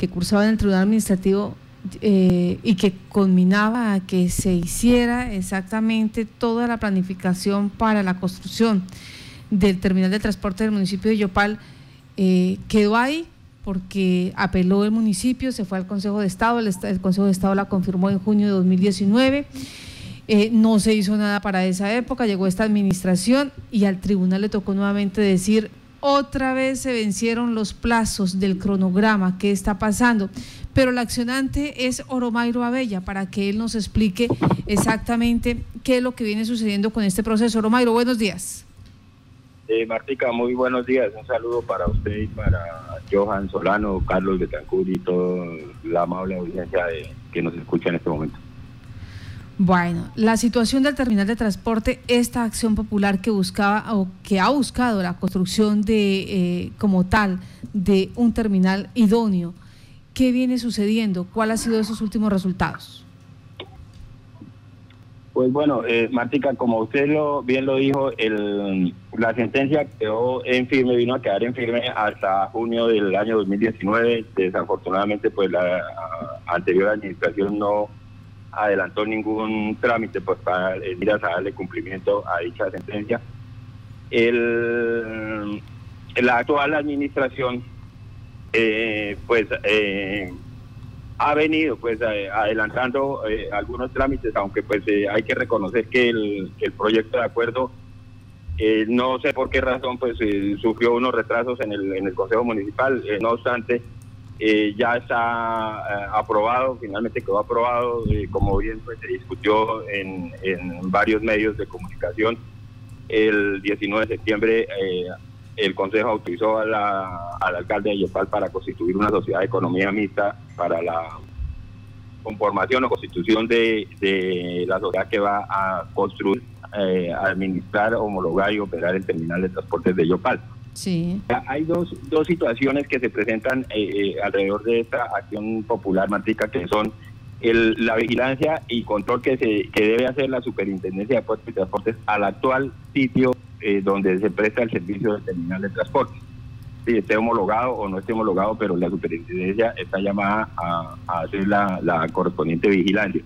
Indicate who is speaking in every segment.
Speaker 1: que cursaba en el Tribunal Administrativo eh, y que culminaba a que se hiciera exactamente toda la planificación para la construcción del terminal de transporte del municipio de Yopal, eh, quedó ahí porque apeló el municipio, se fue al Consejo de Estado, el, el Consejo de Estado la confirmó en junio de 2019. Eh, no se hizo nada para esa época, llegó esta administración y al tribunal le tocó nuevamente decir, otra vez se vencieron los plazos del cronograma, ¿qué está pasando? Pero el accionante es Oromairo Abella, para que él nos explique exactamente qué es lo que viene sucediendo con este proceso. Oromairo, buenos días.
Speaker 2: Eh, Martica, muy buenos días. Un saludo para usted y para Johan Solano, Carlos Betancur y toda la amable audiencia que nos escucha en este momento.
Speaker 1: Bueno, la situación del terminal de transporte, esta acción popular que buscaba o que ha buscado la construcción de, eh, como tal, de un terminal idóneo, ¿qué viene sucediendo? ¿Cuál ha sido esos últimos resultados?
Speaker 2: Pues bueno, eh, Martica, como usted lo bien lo dijo, el, la sentencia quedó en firme, vino a quedar en firme hasta junio del año 2019. Desafortunadamente, pues la anterior administración no adelantó ningún trámite pues para ir a darle cumplimiento a dicha sentencia. El, la actual administración, eh, pues eh, ha venido pues adelantando eh, algunos trámites, aunque pues eh, hay que reconocer que el, proyecto de acuerdo eh, no sé por qué razón pues sufrió unos retrasos en el, en el Consejo Municipal, no obstante ya está aprobado, finalmente quedó aprobado, como bien pues se discutió en, en varios medios de comunicación el 19 de septiembre el Consejo autorizó al alcalde de Yopal para constituir una sociedad de economía mixta para la conformación o constitución de, la sociedad que va a construir, eh, administrar, homologar y operar el terminal de transportes de Yopal. Sí. Hay dos, dos situaciones que se presentan eh, eh, alrededor de esta acción popular, Matrica, que son el, la vigilancia y control que, se, que debe hacer la Superintendencia de Puertos y Transportes al actual sitio eh, donde se presta el servicio de terminal de transporte. Si esté homologado o no esté homologado, pero la superintendencia está llamada a, hacer la, correspondiente vigilancia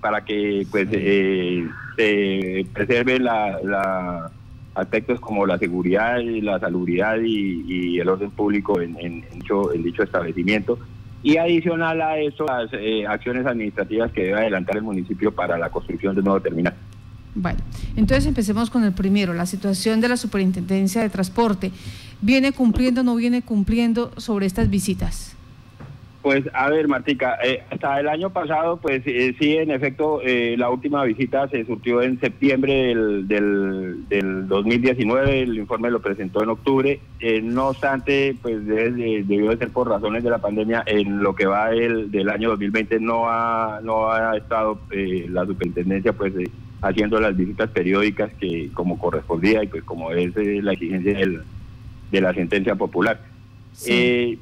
Speaker 2: para que pues eh, se preserve la, aspectos como la seguridad la salubridad y, el orden público en, dicho, en dicho establecimiento. Y adicional a eso, las eh, acciones administrativas que debe adelantar el municipio para la construcción del nuevo terminal.
Speaker 1: Bueno, entonces empecemos con el primero, la situación de la Superintendencia de Transporte. ¿Viene cumpliendo o no viene cumpliendo sobre estas visitas?
Speaker 2: Pues a ver, Martica, eh, hasta el año pasado, pues eh, sí, en efecto, eh, la última visita se surtió en septiembre del, del, 2019, el informe lo presentó en octubre, no obstante, pues debió de ser por razones de la pandemia, en lo que va del, del año 2020 no ha, no ha estado la superintendencia pues haciendo las visitas periódicas que como correspondía y pues como es eh, la exigencia de la sentencia popular. Eh,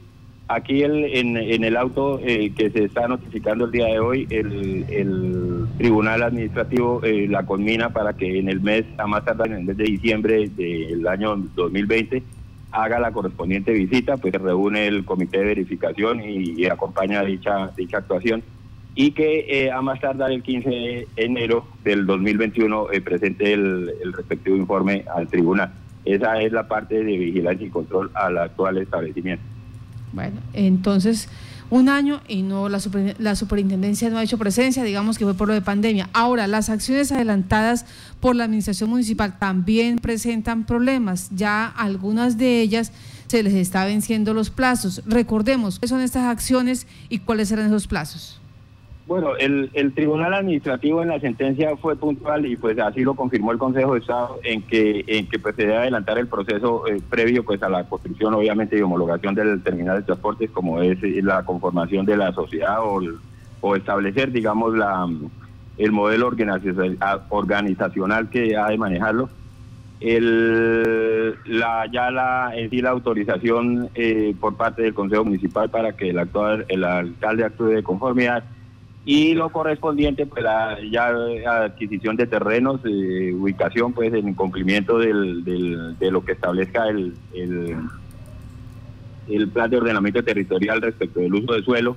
Speaker 2: aquí el, en, el auto eh, que se está notificando el día de hoy, el, Tribunal Administrativo la conmina para que en el mes, a más tardar en el mes de diciembre del año 2020, haga la correspondiente visita, pues reúne el comité de verificación y, y acompaña dicha, dicha actuación y que eh, a más tardar el 15 de enero del 2021 eh, presente el, respectivo informe al tribunal. Esa es la parte de vigilancia y control al actual establecimiento.
Speaker 1: Bueno, entonces un año y no la, la superintendencia no ha hecho presencia, digamos que fue por lo de pandemia. Ahora, las acciones adelantadas por la administración municipal también presentan problemas. Ya algunas de ellas se les está venciendo los plazos. Recordemos, ¿qué son estas acciones y cuáles serán esos plazos?
Speaker 2: Bueno, el, el, Tribunal Administrativo en la sentencia fue puntual y pues así lo confirmó el Consejo de Estado en que en que pues se debe adelantar el proceso eh, previo pues a la construcción obviamente y homologación del terminal de transportes como es eh, la conformación de la sociedad o, o establecer digamos la el modelo organizacional que ha de manejarlo. El, la, ya la, en la autorización eh, por parte del Consejo Municipal para que el actual el alcalde actúe de conformidad y lo correspondiente pues la ya adquisición de terrenos eh, ubicación pues en cumplimiento del, de lo que establezca el, el, plan de ordenamiento territorial respecto del uso de suelo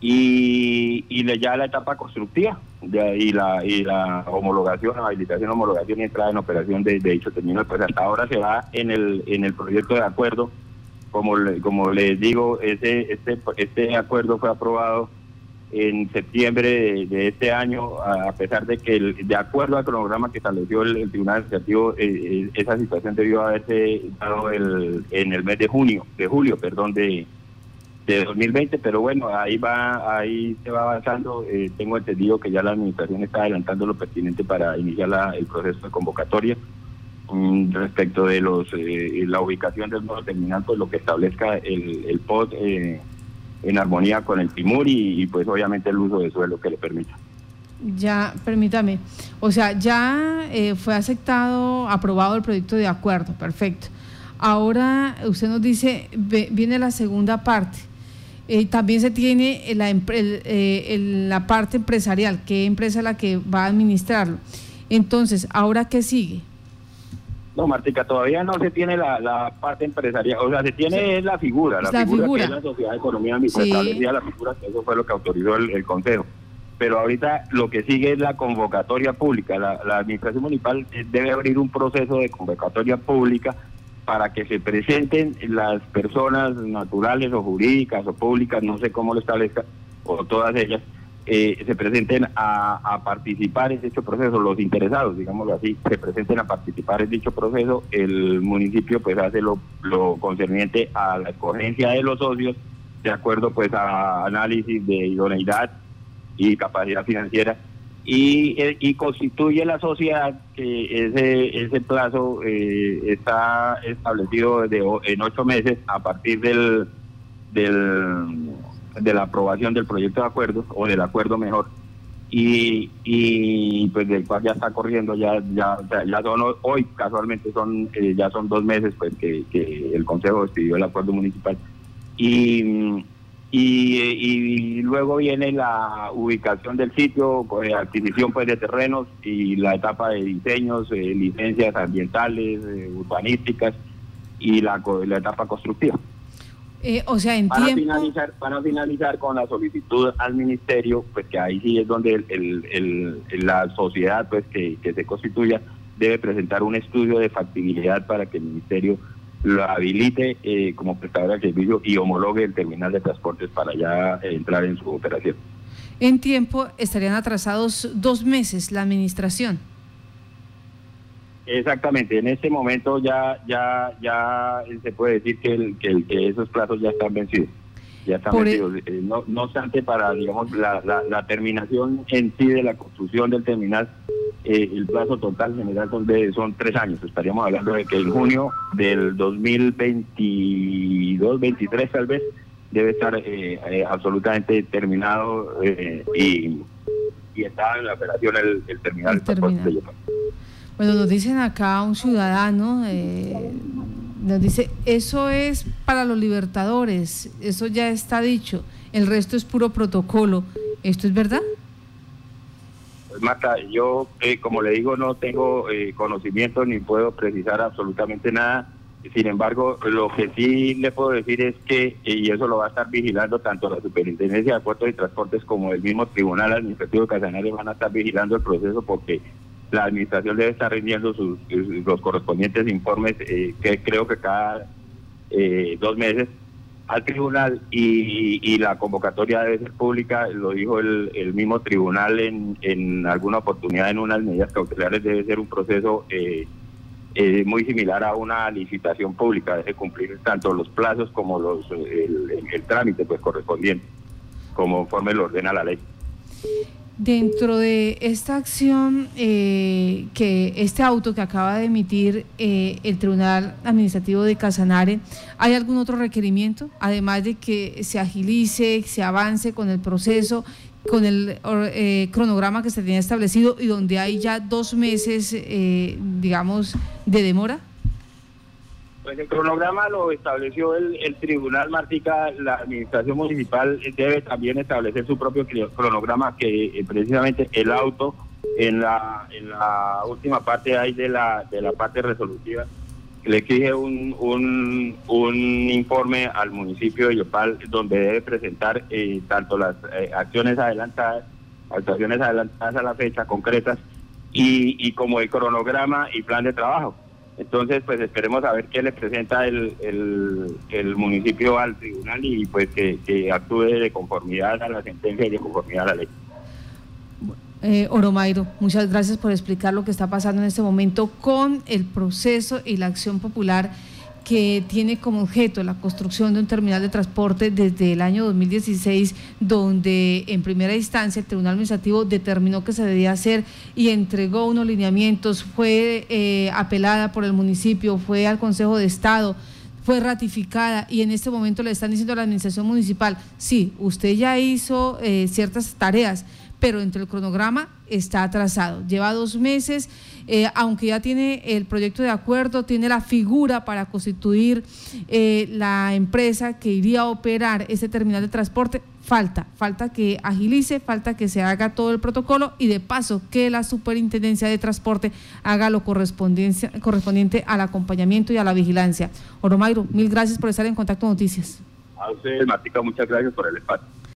Speaker 2: y, y ya la etapa constructiva y la y la homologación, habilitación, homologación y entrada en operación de, dicho término, pues hasta ahora se va en el en el proyecto de acuerdo, como como les digo, ese este este acuerdo fue aprobado en septiembre de, este año, a pesar de que de acuerdo al cronograma que estableció el, Tribunal Administrativo, eh, eh, esa situación debió haberse dado el, en el mes de junio, de julio, perdón, de, de 2020, pero bueno, ahí va, ahí se va avanzando. Eh, tengo entendido que ya la administración está adelantando lo pertinente para iniciar la, el proceso de convocatoria. Mm, respecto de los la ubicación del nuevo terminal, pues lo que establezca el, el POD eh, en armonía con el timur y, pues obviamente el uso de suelo que le permita.
Speaker 1: Ya, permítame. O sea, ya eh, fue aceptado, aprobado el proyecto de acuerdo, perfecto. Ahora usted nos dice, viene la segunda parte. Eh, también se tiene la, eh, la parte empresarial, qué empresa es la que va a administrarlo. Entonces, ¿ahora qué sigue?
Speaker 2: No, Martica, todavía no se tiene la, parte empresarial, o sea, se tiene la figura, la, figura, que es la Sociedad de Economía Mixta, la figura que eso fue lo que autorizó el, Consejo. Pero ahorita lo que sigue es la convocatoria pública. La, Administración Municipal debe abrir un proceso de convocatoria pública para que se presenten las personas naturales o jurídicas o públicas, no sé cómo lo establezca, o todas ellas, eh, se presenten a, participar en dicho proceso, los interesados, digámoslo así, se presenten a participar en dicho proceso, el municipio pues hace lo, concerniente a la escogencia de los socios, de acuerdo pues a análisis de idoneidad y capacidad financiera, y, eh, y constituye la sociedad que ese, ese plazo eh, está establecido de, en ocho meses a partir del, del de la aprobación del proyecto de acuerdo, o del acuerdo mejor, y, y pues del cual ya está corriendo, ya ya ya son hoy casualmente son eh, ya son dos meses pues que, que el Consejo despidió el acuerdo municipal. Y, y, luego viene la ubicación del sitio, eh, adquisición pues de terrenos y la etapa de diseños, eh, licencias ambientales, urbanísticas y la, la etapa constructiva.
Speaker 1: Eh, o sea, en
Speaker 2: para
Speaker 1: tiempo...
Speaker 2: Finalizar, para finalizar con la solicitud al ministerio, pues que ahí sí es donde el, la sociedad pues que, se constituya debe presentar un estudio de factibilidad para que el ministerio lo habilite eh, como prestador de servicio y homologue el terminal de transportes para ya entrar en su operación.
Speaker 1: En tiempo estarían atrasados dos meses la administración.
Speaker 2: Exactamente, en este momento ya ya ya se puede decir que, el, que, que esos plazos ya están vencidos. Ya están vencidos. Eh, no, no obstante, para digamos la, la, terminación en sí de la construcción del terminal, eh, el plazo total general son, de, son tres años. Estaríamos hablando de que en junio del 2022, 23 tal vez, debe estar eh, absolutamente terminado y, y está en la operación el, el terminal. El terminal.
Speaker 1: Bueno, nos dicen acá un ciudadano, eh, nos dice, eso es para los libertadores, eso ya está dicho, el resto es puro protocolo. ¿Esto es verdad?
Speaker 2: Pues Marta, yo, eh, como le digo, no tengo eh, conocimiento ni puedo precisar absolutamente nada. Sin embargo, lo que sí le puedo decir es que, y eso lo va a estar vigilando tanto la Superintendencia de Puertos y Transportes como el mismo Tribunal Administrativo de Casanare van a estar vigilando el proceso porque la administración debe estar rindiendo sus, los correspondientes informes, eh, que creo que cada eh, dos meses, al tribunal y, la convocatoria debe ser pública, lo dijo el, mismo tribunal en, en alguna oportunidad en unas medidas cautelares, debe ser un proceso eh, muy similar a una licitación pública, debe cumplir tanto los plazos como los el, el trámite pues correspondiente, conforme lo ordena la ley.
Speaker 1: Dentro de esta acción, eh, que este auto que acaba de emitir eh, el Tribunal Administrativo de Casanare, ¿hay algún otro requerimiento? Además de que se agilice, se avance con el proceso, con el eh, cronograma que se tenía establecido y donde hay ya dos meses, digamos, de demora.
Speaker 2: Pues el cronograma lo estableció el, Tribunal Martica, la Administración Municipal debe también establecer su propio cronograma que eh, precisamente el auto en la en la última parte hay de la de la parte resolutiva le exige un, informe al municipio de Yopal donde debe presentar eh, tanto las eh, acciones adelantadas, actuaciones adelantadas a la fecha concretas y como el cronograma y plan de trabajo. Entonces, pues esperemos a ver qué le presenta el, el, municipio al tribunal y pues que, que, actúe de conformidad a la sentencia y de conformidad a la ley.
Speaker 1: Eh, Oromairo, muchas gracias por explicar lo que está pasando en este momento con el proceso y la acción popular que tiene como objeto la construcción de un terminal de transporte desde el año 2016, donde en primera instancia el Tribunal Administrativo determinó que se debía hacer y entregó unos lineamientos, fue eh, apelada por el municipio, fue al Consejo de Estado fue ratificada y en este momento le están diciendo a la administración municipal, sí, usted ya hizo eh, ciertas tareas, pero entre el cronograma está atrasado. Lleva dos meses, eh, aunque ya tiene el proyecto de acuerdo, tiene la figura para constituir eh, la empresa que iría a operar ese terminal de transporte. Falta, falta que agilice, falta que se haga todo el protocolo y de paso que la superintendencia de transporte haga lo correspondiente al acompañamiento y a la vigilancia. Oromairo, mil gracias por estar en contacto con Noticias.
Speaker 2: A usted, Matica, muchas gracias por el espacio.